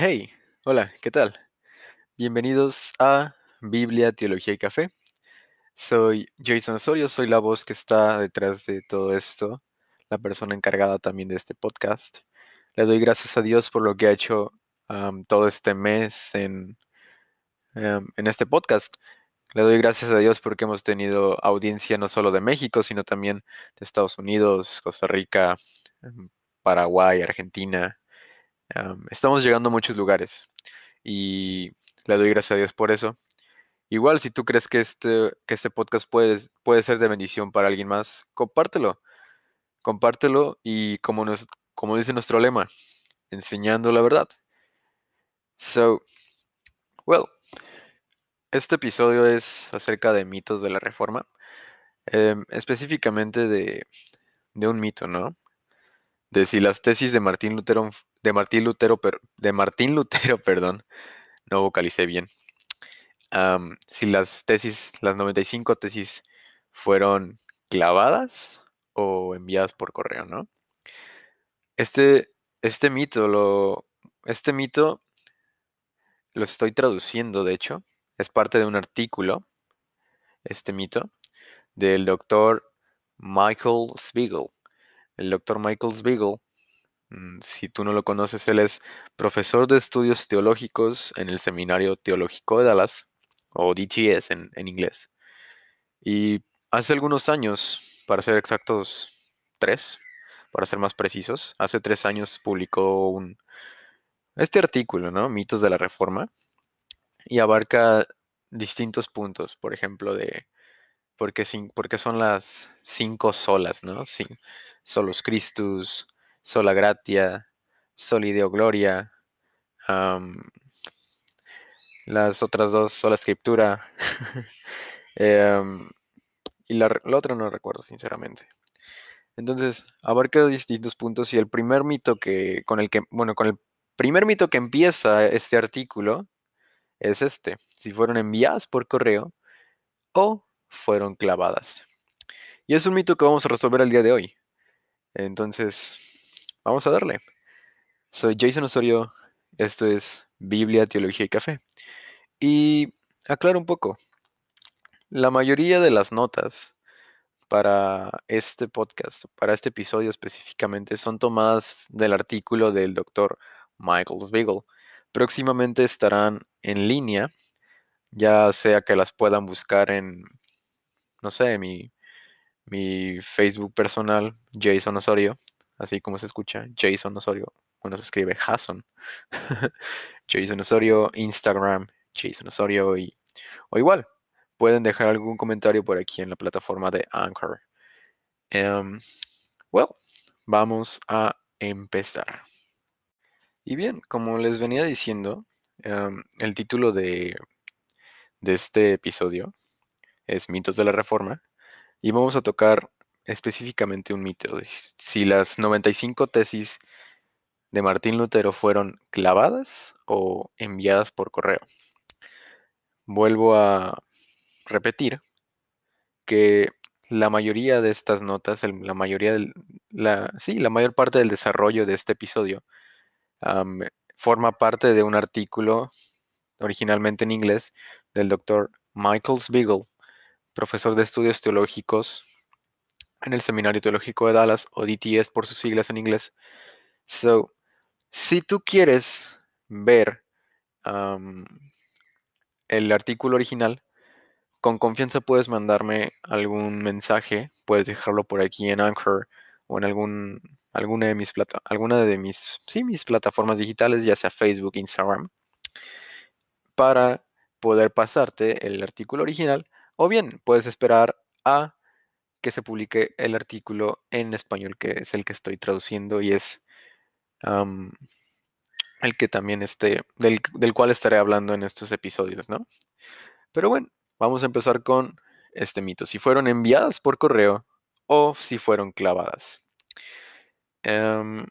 Hey, hola, ¿qué tal? Bienvenidos a Biblia, Teología y Café. Soy Jason Osorio, soy la voz que está detrás de todo esto, la persona encargada también de este podcast. Le doy gracias a Dios por lo que ha hecho todo este mes en, em, en este podcast. Le doy gracias a Dios porque hemos tenido audiencia no solo de México, sino también de Estados Unidos, Costa Rica, em, Paraguay, Argentina. Am, estamos llegando a muchos lugares y le doy gracias a Dios por eso. Igual, si tú crees que este, que este podcast puede, puede ser de bendición para alguien más, compártelo. Compártelo y como, nos, como dice nuestro lema, enseñando la verdad. So, well, este episodio es acerca de mitos de la reforma, em, específicamente de, de un mito, ¿no? De si las tesis de Martín Lutero, de Martín Lutero, de Martín Lutero, perdón, no vocalicé bien. Si las tesis, las 95 tesis fueron clavadas o enviadas por correo, ¿no? Este, este mito lo, este mito lo estoy traduciendo, de hecho, es parte de un artículo, este mito, del doctor Michael Spiegel. El doctor Michael Spiegel, si tú no lo conoces, él es profesor de estudios teológicos en el Seminario Teológico de Dallas, o DTS en, inglés. Y hace algunos años, para ser exactos, tres, para ser más precisos, hace tres años publicó un, este artículo, ¿no? Mitos de la Reforma, y abarca distintos puntos, por ejemplo, de por qué, son las cinco solas, ¿no? Sí, solos Christus, sola gratia, soli Deo gloria, las otras dos, sola escritura, em, y la, la otra no recuerdo, sinceramente. Entonces, abarca distintos puntos y el primer mito que, con el que, bueno, con el primer mito que empieza este artículo es este, si fueron enviadas por correo o fueron clavadas. Y es un mito que vamos a resolver el día de hoy. Entonces, vamos a darle. Soy Jason Osorio, esto es Biblia, Teología y Café. Y aclaro un poco, la mayoría de las notas para este podcast, para este episodio específicamente, son tomadas del artículo del doctor Michael Spiegel. Próximamente estarán en línea, ya sea que las puedan buscar en, no sé, mi, mi Facebook personal, Jason Osorio, así como se escucha, Jason Osorio. Bueno, se escribe Jason. Jason Osorio, Instagram, Jason Osorio y, o igual, pueden dejar algún comentario por aquí en la plataforma de Anchor. Em, well, vamos a empezar. Y bien, como les venía diciendo, em, el título de, de este episodio es Mitos de la Reforma y vamos a tocar específicamente un mito si las 95 tesis de Martín Lutero fueron clavadas o enviadas por correo. Vuelvo a repetir que la mayoría de estas notas, la mayoría del, la, sí, la mayor parte del desarrollo de este episodio forma parte de un artículo originalmente en inglés del doctor Michael Spiegel, profesor de estudios teológicos en el Seminario Teológico de Dallas, o DTS por sus siglas en inglés. So, si tú quieres ver el artículo original, con confianza puedes mandarme algún mensaje, puedes dejarlo por aquí en Anchor o en algún, alguna de mis plata, alguna de mis, sí, mis plataformas digitales, ya sea Facebook, Instagram, para poder pasarte el artículo original, o bien puedes esperar a que se publique el artículo en español, que es el que estoy traduciendo y es el que también esté, del, del cual estaré hablando en estos episodios, ¿no? Pero bueno, vamos a empezar con este mito. Si fueron enviadas por correo o si fueron clavadas. Em,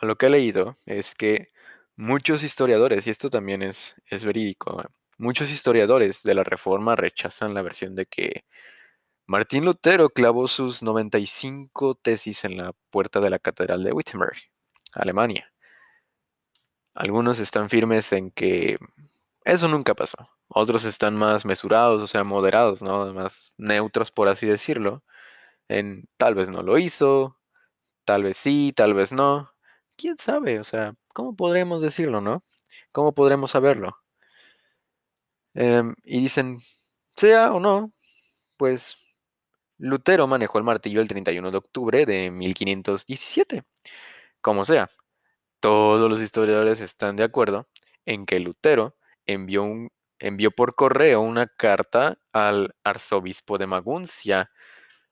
lo que he leído es que muchos historiadores, y esto también es, es verídico, ¿eh? muchos historiadores de la Reforma rechazan la versión de que Martín Lutero clavó sus 95 tesis en la puerta de la Catedral de Wittenberg, Alemania. Algunos están firmes en que eso nunca pasó. Otros están más mesurados, o sea, moderados, ¿no? Más neutros, por así decirlo. En tal vez no lo hizo, tal vez sí, tal vez no. ¿Quién sabe? O sea, ¿cómo podremos decirlo, no? ¿Cómo podremos saberlo? Em, y dicen, sea o no, pues Lutero manejó el martillo el 31 de octubre de 1517. Como sea, todos los historiadores están de acuerdo en que Lutero envió, un, envió por correo una carta al arzobispo de Maguncia,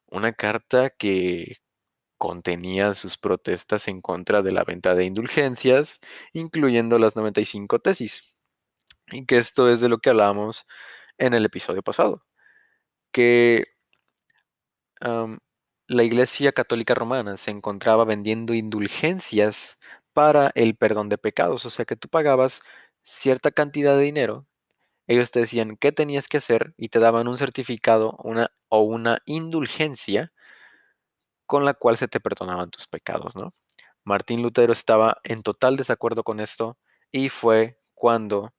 una carta que contenía sus protestas en contra de la venta de indulgencias, incluyendo las 95 tesis. Y que esto es de lo que hablamos en el episodio pasado, que la Iglesia Católica Romana se encontraba vendiendo indulgencias para el perdón de pecados, o sea que tú pagabas cierta cantidad de dinero, ellos te decían qué tenías que hacer y te daban un certificado una, o una indulgencia con la cual se te perdonaban tus pecados, ¿no? Martín Lutero estaba en total desacuerdo con esto y fue cuando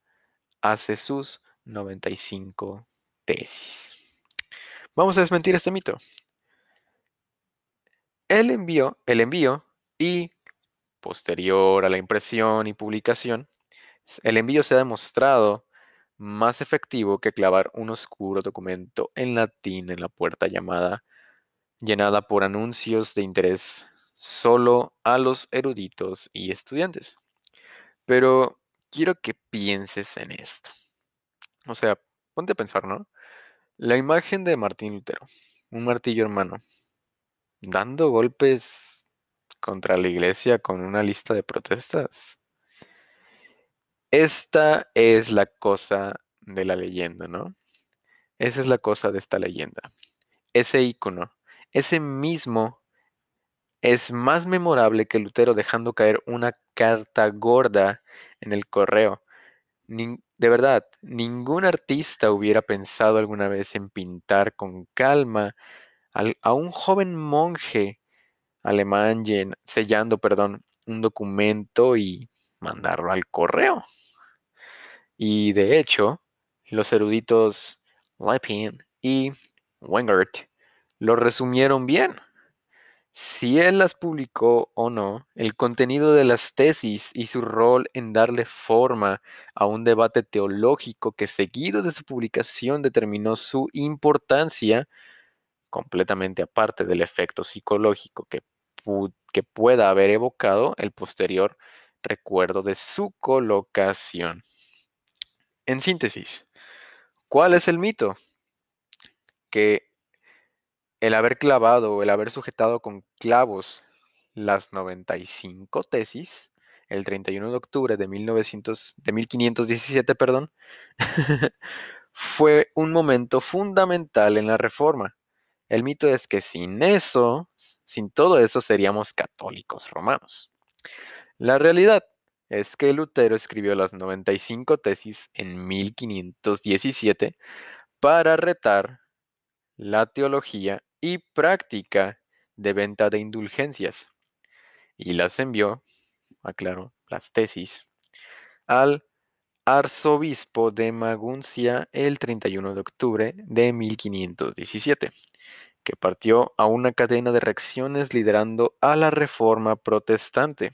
hace sus 95 tesis. Vamos a desmentir este mito. El envío, el envío y posterior a la impresión y publicación, el envío se ha demostrado más efectivo que clavar un oscuro documento en latín en la puerta llamada, llenada por anuncios de interés solo a los eruditos y estudiantes. Pero quiero que pienses en esto. O sea, ponte a pensar, ¿no? La imagen de Martín Lutero, un martillo hermano, dando golpes contra la iglesia con una lista de protestas. Esta es la cosa de la leyenda, ¿no? Esa es la cosa de esta leyenda. Ese icono, ese mismo es más memorable que Lutero dejando caer una carta gorda en el correo. de verdad, ningún artista hubiera pensado alguna vez en pintar con calma a un joven monje alemán sellando, perdón, un documento y mandarlo al correo. Y de hecho, los eruditos Leipin y Wengert lo resumieron bien. Si él las publicó o no, el contenido de las tesis y su rol en darle forma a un debate teológico que seguido de su publicación determinó su importancia, completamente aparte del efecto psicológico que, pueda haber evocado el posterior recuerdo de su colocación. En síntesis, ¿cuál es el mito? Que el haber clavado o el haber sujetado con clavos las 95 tesis el 31 de octubre de, 1900, de 1517, perdón, fue un momento fundamental en la reforma. El mito es que sin eso, sin todo eso, seríamos católicos romanos. La realidad es que Lutero escribió las 95 tesis en 1517 para retar la teología y práctica de venta de indulgencias y las envió, aclaro, las tesis, al arzobispo de Maguncia el 31 de octubre de 1517, que partió a una cadena de reacciones liderando a la reforma protestante.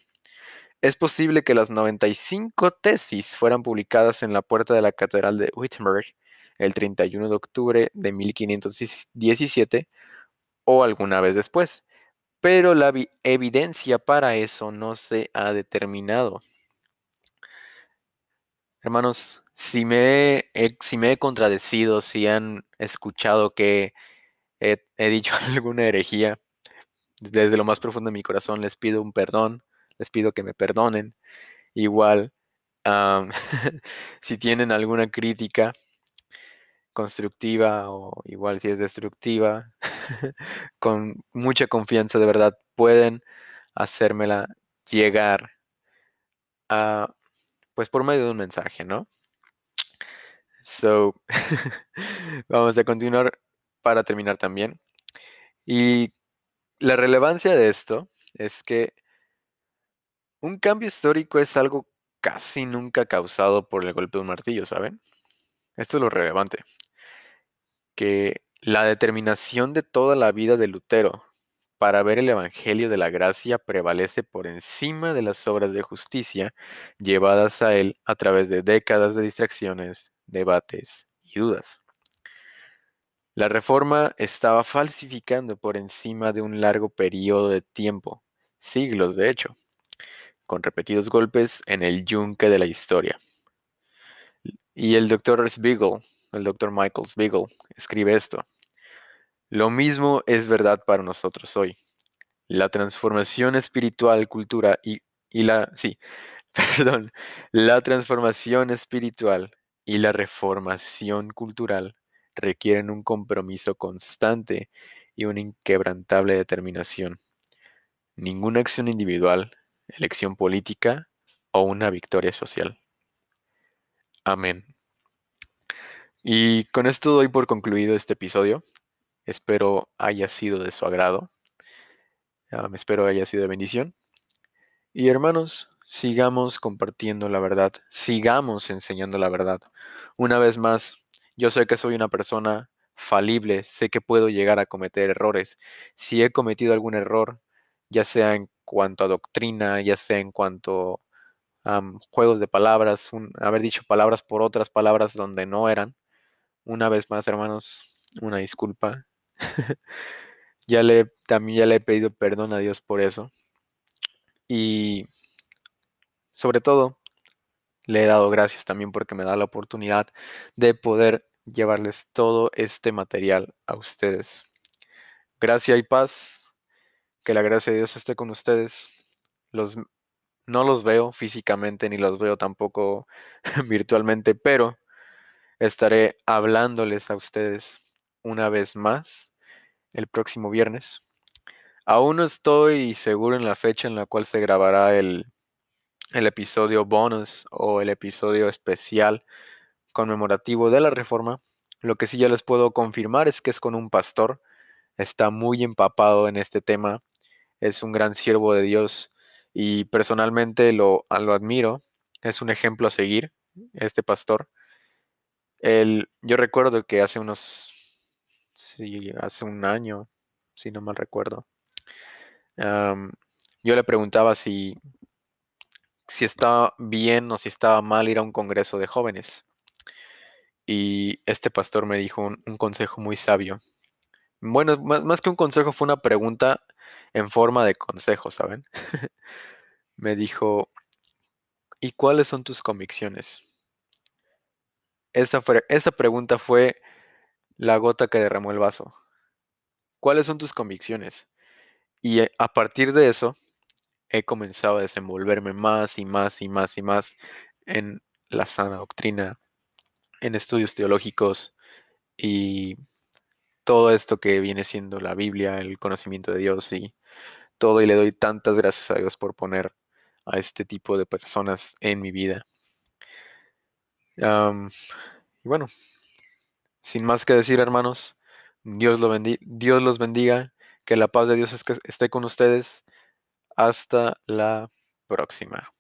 Es posible que las 95 tesis fueran publicadas en la puerta de la Catedral de Wittenberg el 31 de octubre de 1517 o alguna vez después, pero la evidencia para eso no se ha determinado. Hermanos, si me he, si me he contradecido, si han escuchado que he, dicho alguna herejía, desde lo más profundo de mi corazón les pido un perdón les pido que me perdonen. Igual, si tienen alguna crítica constructiva o igual si es destructiva, con mucha confianza de verdad pueden hacérmela llegar a, pues por medio de un mensaje, ¿no? So, vamos a continuar para terminar también. Y la relevancia de esto es que un cambio histórico es algo casi nunca causado por el golpe de un martillo, ¿saben? Esto es lo relevante. Que la determinación de toda la vida de Lutero para ver el Evangelio de la Gracia prevalece por encima de las obras de justicia llevadas a él a través de décadas de distracciones, debates y dudas. La reforma estaba falsificando por encima de un largo periodo de tiempo, siglos de hecho, con repetidos golpes en el yunque de la historia. Y el doctor Spiegel, el doctor Michael Spiegel, escribe esto. Lo mismo es verdad para nosotros hoy. La transformación espiritual, cultura y, y la, sí, perdón, la transformación espiritual y la reformación cultural requieren un compromiso constante y una inquebrantable determinación. Ninguna acción individual, elección política o una victoria social. Amén. Y con esto doy por concluido este episodio. Espero haya sido de su agrado. Me espero haya sido de bendición. Y hermanos, sigamos compartiendo la verdad, sigamos enseñando la verdad. Una vez más, yo sé que soy una persona falible, sé que puedo llegar a cometer errores. Si he cometido algún error, ya sea en cuanto a doctrina, ya sea en cuanto a juegos de palabras, haber dicho palabras por otras palabras donde no eran. Una vez más, hermanos, una disculpa. ya le, también ya le he pedido perdón a Dios por eso. Y sobre todo, le he dado gracias también porque me da la oportunidad de poder llevarles todo este material a ustedes. Gracia y paz. Que la gracia de Dios esté con ustedes. Los, no los veo físicamente ni los veo tampoco virtualmente, pero estaré hablándoles a ustedes una vez más el próximo viernes. Aún no estoy seguro en la fecha en la cual se grabará el, el episodio bonus o el episodio especial conmemorativo de la reforma. Lo que sí ya les puedo confirmar es que es con un pastor. Está muy empapado en este tema. Es un gran siervo de Dios y personalmente lo, lo admiro. Es un ejemplo a seguir, este pastor. El, yo recuerdo que hace unos sí, hace un año, si no mal recuerdo. yo le preguntaba si, si estaba bien o si estaba mal ir a un congreso de jóvenes. Y este pastor me dijo un, consejo muy sabio. Bueno, más, que un consejo fue una pregunta en forma de consejo, ¿saben? me dijo, ¿y cuáles son tus convicciones? Esta, fue, esta pregunta fue la gota que derramó el vaso. ¿Cuáles son tus convicciones? Y eh, a partir de eso, he comenzado a desenvolverme más y más y más y más en la sana doctrina, en estudios teológicos y todo esto que viene siendo la Biblia, el conocimiento de Dios y todo. Y le doy tantas gracias a Dios por poner a este tipo de personas en mi vida. y bueno, sin más que decir, hermanos, Dios, lo Dios los bendiga, que la paz de Dios esté con ustedes. Hasta la próxima.